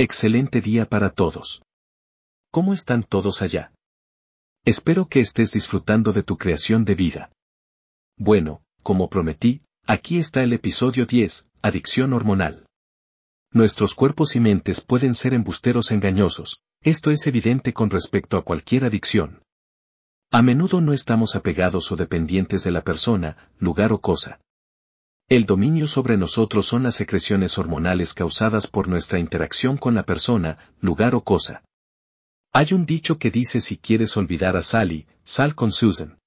Excelente día para todos. ¿Cómo están todos allá? Espero que estés disfrutando de tu creación de vida. Bueno, como prometí, aquí está el episodio 10, Adicción hormonal. Nuestros cuerpos y mentes pueden ser embusteros engañosos, esto es evidente con respecto a cualquier adicción. A menudo no estamos apegados o dependientes de la persona, lugar o cosa. El dominio sobre nosotros son las secreciones hormonales causadas por nuestra interacción con la persona, lugar o cosa. Hay un dicho que dice si quieres olvidar a Sally, sal con Susan.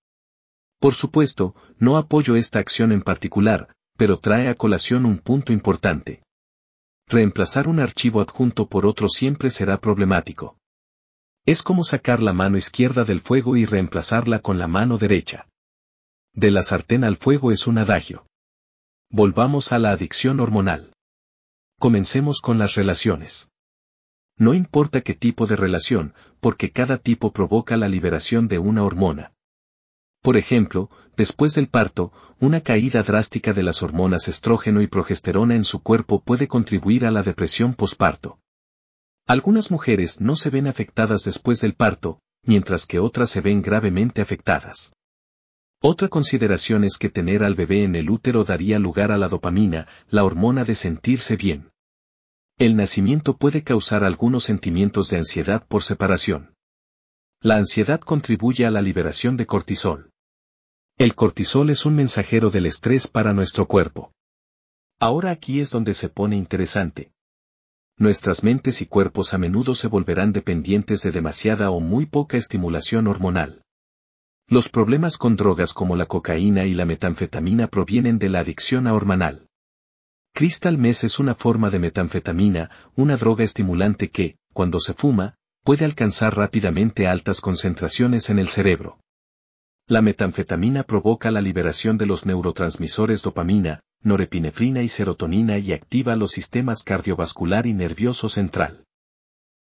Por supuesto, no apoyo esta acción en particular, pero trae a colación un punto importante. Reemplazar un archivo adjunto por otro siempre será problemático. Es como sacar la mano izquierda del fuego y reemplazarla con la mano derecha. De la sartén al fuego es un adagio. Volvamos a la adicción hormonal. Comencemos con las relaciones. No importa qué tipo de relación, porque cada tipo provoca la liberación de una hormona. Por ejemplo, después del parto, una caída drástica de las hormonas estrógeno y progesterona en su cuerpo puede contribuir a la depresión posparto. Algunas mujeres no se ven afectadas después del parto, mientras que otras se ven gravemente afectadas. Otra consideración es que tener al bebé en el útero daría lugar a la dopamina, la hormona de sentirse bien. El nacimiento puede causar algunos sentimientos de ansiedad por separación. La ansiedad contribuye a la liberación de cortisol. El cortisol es un mensajero del estrés para nuestro cuerpo. Ahora aquí es donde se pone interesante. Nuestras mentes y cuerpos a menudo se volverán dependientes de demasiada o muy poca estimulación hormonal. Los problemas con drogas como la cocaína y la metanfetamina provienen de la adicción a hormonal. Crystal meth es una forma de metanfetamina, una droga estimulante que, cuando se fuma, puede alcanzar rápidamente altas concentraciones en el cerebro. La metanfetamina provoca la liberación de los neurotransmisores dopamina, norepinefrina y serotonina y activa los sistemas cardiovascular y nervioso central.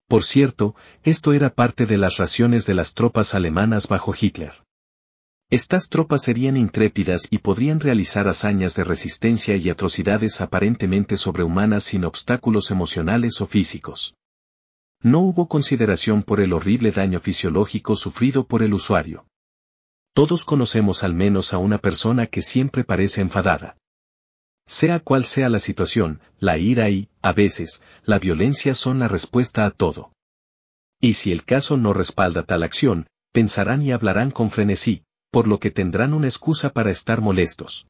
Por cierto, esto era parte de las raciones de las tropas alemanas bajo Hitler. Estas tropas serían intrépidas y podrían realizar hazañas de resistencia y atrocidades aparentemente sobrehumanas sin obstáculos emocionales o físicos. No hubo consideración por el horrible daño fisiológico sufrido por el usuario. Todos conocemos al menos a una persona que siempre parece enfadada. Sea cual sea la situación, la ira y, a veces, la violencia son la respuesta a todo. Y si el caso no respalda tal acción, pensarán y hablarán con frenesí, por lo que tendrán una excusa para estar molestos.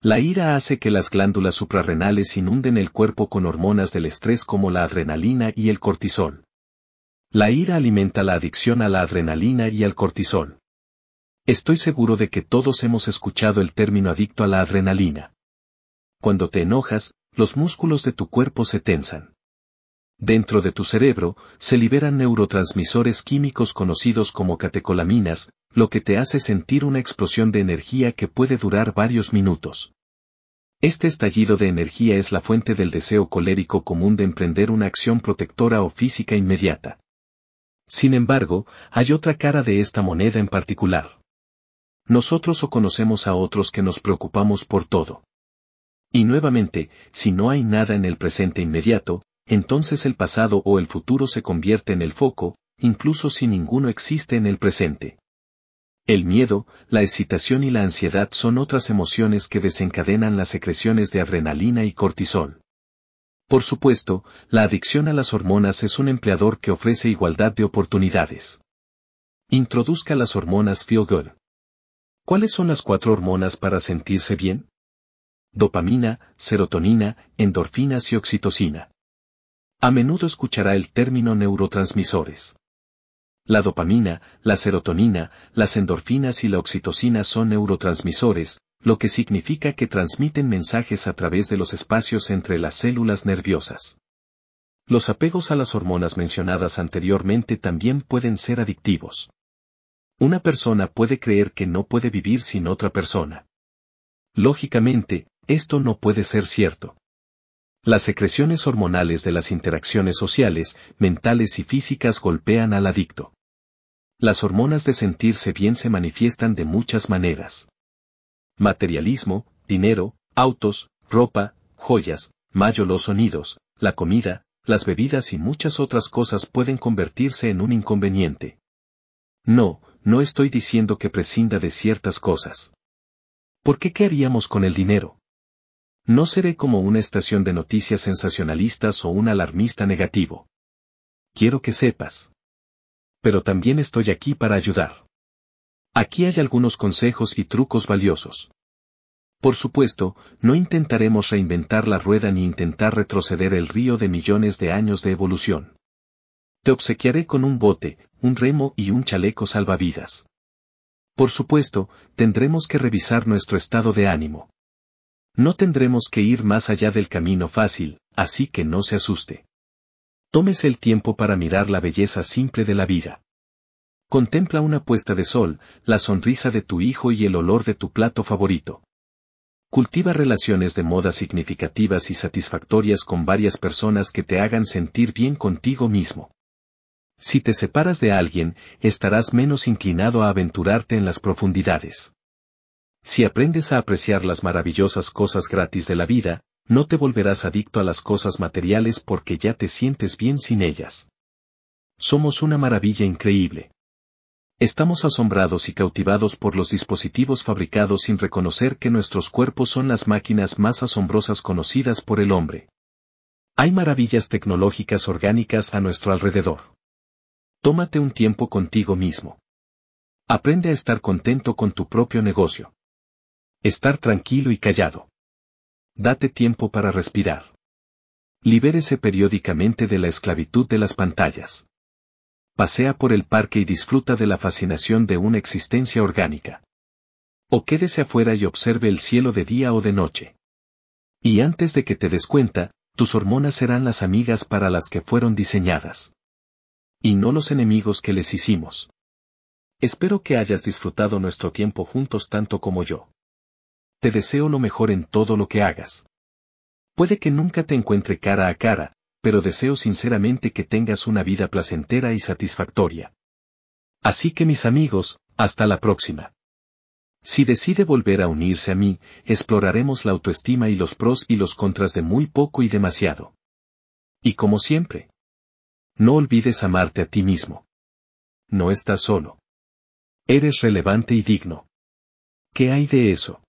La ira hace que las glándulas suprarrenales inunden el cuerpo con hormonas del estrés como la adrenalina y el cortisol. La ira alimenta la adicción a la adrenalina y al cortisol. Estoy seguro de que todos hemos escuchado el término adicto a la adrenalina. Cuando te enojas, los músculos de tu cuerpo se tensan. Dentro de tu cerebro, se liberan neurotransmisores químicos conocidos como catecolaminas, lo que te hace sentir una explosión de energía que puede durar varios minutos. Este estallido de energía es la fuente del deseo colérico común de emprender una acción protectora o física inmediata. Sin embargo, hay otra cara de esta moneda en particular. Nosotros o conocemos a otros que nos preocupamos por todo. Y nuevamente, si no hay nada en el presente inmediato, entonces el pasado o el futuro se convierte en el foco, incluso si ninguno existe en el presente. El miedo, la excitación y la ansiedad son otras emociones que desencadenan las secreciones de adrenalina y cortisol. Por supuesto, la adicción a las hormonas es un empleador que ofrece igualdad de oportunidades. Introduzca las hormonas Feel Good. ¿Cuáles son las cuatro hormonas para sentirse bien? Dopamina, serotonina, endorfinas y oxitocina. A menudo escuchará el término neurotransmisores. La dopamina, la serotonina, las endorfinas y la oxitocina son neurotransmisores, lo que significa que transmiten mensajes a través de los espacios entre las células nerviosas. Los apegos a las hormonas mencionadas anteriormente también pueden ser adictivos. Una persona puede creer que no puede vivir sin otra persona. Lógicamente, esto no puede ser cierto. Las secreciones hormonales de las interacciones sociales, mentales y físicas golpean al adicto. Las hormonas de sentirse bien se manifiestan de muchas maneras. Materialismo, dinero, autos, ropa, joyas, mayo los sonidos, la comida, las bebidas y muchas otras cosas pueden convertirse en un inconveniente. No, no estoy diciendo que prescinda de ciertas cosas. ¿Por qué qué haríamos con el dinero? No seré como una estación de noticias sensacionalistas o un alarmista negativo. Quiero que sepas. Pero también estoy aquí para ayudar. Aquí hay algunos consejos y trucos valiosos. Por supuesto, no intentaremos reinventar la rueda ni intentar retroceder el río de millones de años de evolución. Te obsequiaré con un bote, un remo y un chaleco salvavidas. Por supuesto, tendremos que revisar nuestro estado de ánimo. No tendremos que ir más allá del camino fácil, así que no se asuste. Tómese el tiempo para mirar la belleza simple de la vida. Contempla una puesta de sol, la sonrisa de tu hijo y el olor de tu plato favorito. Cultiva relaciones de moda significativas y satisfactorias con varias personas que te hagan sentir bien contigo mismo. Si te separas de alguien, estarás menos inclinado a aventurarte en las profundidades. Si aprendes a apreciar las maravillosas cosas gratis de la vida, no te volverás adicto a las cosas materiales porque ya te sientes bien sin ellas. Somos una maravilla increíble. Estamos asombrados y cautivados por los dispositivos fabricados sin reconocer que nuestros cuerpos son las máquinas más asombrosas conocidas por el hombre. Hay maravillas tecnológicas orgánicas a nuestro alrededor. Tómate un tiempo contigo mismo. Aprende a estar contento con tu propio negocio. Estar tranquilo y callado. Date tiempo para respirar. Libérese periódicamente de la esclavitud de las pantallas. Pasea por el parque y disfruta de la fascinación de una existencia orgánica. O quédese afuera y observe el cielo de día o de noche. Y antes de que te des cuenta, tus hormonas serán las amigas para las que fueron diseñadas. Y no los enemigos que les hicimos. Espero que hayas disfrutado nuestro tiempo juntos tanto como yo. Te deseo lo mejor en todo lo que hagas. Puede que nunca te encuentre cara a cara, pero deseo sinceramente que tengas una vida placentera y satisfactoria. Así que mis amigos, hasta la próxima. Si decide volver a unirse a mí, exploraremos la autoestima y los pros y los contras de muy poco y demasiado. Y como siempre, no olvides amarte a ti mismo. No estás solo. Eres relevante y digno. ¿Qué hay de eso?